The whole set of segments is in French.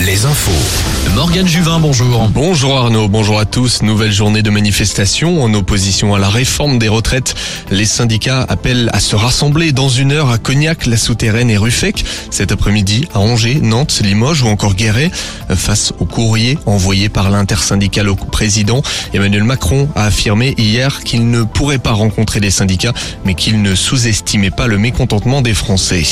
Les infos. Morgane Juvin, bonjour. Bonjour Arnaud, bonjour à tous. Nouvelle journée de manifestation en opposition à la réforme des retraites. Les syndicats appellent à se rassembler dans une heure à Cognac, La Souterraine et Ruffec. Cet après-midi à Angers, Nantes, Limoges ou encore Guéret. Face au courrier envoyé par l'intersyndical au président, Emmanuel Macron a affirmé hier qu'il ne pourrait pas rencontrer les syndicats, mais qu'il ne sous-estimait pas le mécontentement des Français.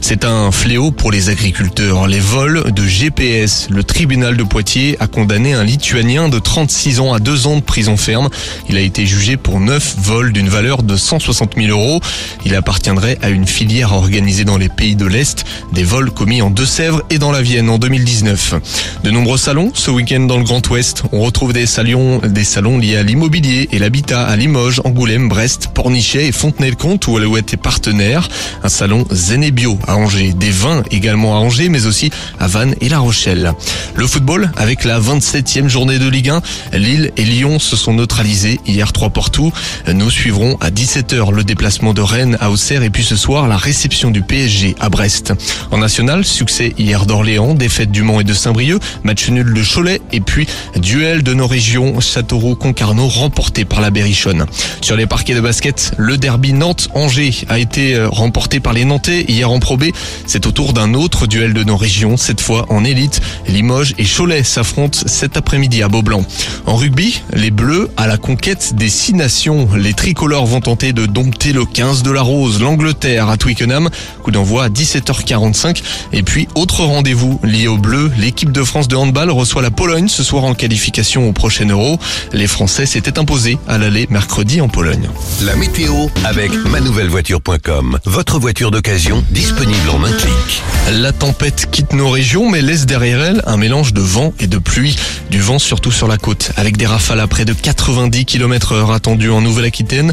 C'est un fléau pour les agriculteurs. Les vols de GPS. Le tribunal de Poitiers a condamné un Lituanien de 36 ans à deux ans de prison ferme. Il a été jugé pour neuf vols d'une valeur de 160 000 euros. Il appartiendrait à une filière organisée dans les pays de l'Est. Des vols commis en Deux-Sèvres et dans la Vienne en 2019. De nombreux salons ce week-end dans le Grand Ouest. On retrouve des salons, des salons liés à l'immobilier et l'habitat à Limoges, Angoulême, Brest, Pornichet et Fontenay-le-Comte où Alouette est partenaire. Un salon Zen et Bio à Angers. Des vins également à Angers mais aussi à Vannes et La Rochelle. Le football avec la 27e journée de Ligue 1. Lille et Lyon se sont neutralisés hier 3 partout. Nous suivrons à 17h le déplacement de Rennes à Auxerre et puis ce soir la réception du PSG à Brest. En national, succès hier d'Orléans, défaite du Mans et de Saint-Brieuc, match nul de Cholet et puis duel de nos régions Châteauroux-Concarneau remporté par la Berrichonne. Sur les parquets de basket, le derby Nantes-Angers a été euh, remporté par les Nantais hier en Pro. C'est au tour d'un autre duel de nos régions, cette fois en élite. Limoges et Cholet s'affrontent cet après-midi à Beaublanc. En rugby, les Bleus à la conquête des six nations. Les tricolores vont tenter de dompter le 15 de la Rose, l'Angleterre à Twickenham. Coup d'envoi à 17h45. Et puis, autre rendez-vous lié aux Bleus, l'équipe de France de handball reçoit la Pologne ce soir en qualification au prochain Euro. Les Français s'étaient imposés à l'aller mercredi en Pologne. La météo avec manouvellevoiture.com. Votre voiture d'occasion disponible en un clic. La tempête quitte nos régions mais laisse derrière elle un mélange de vent et de pluie. Du vent surtout sur la côte avec des rafales à près de 90 km heure attendues en Nouvelle-Aquitaine.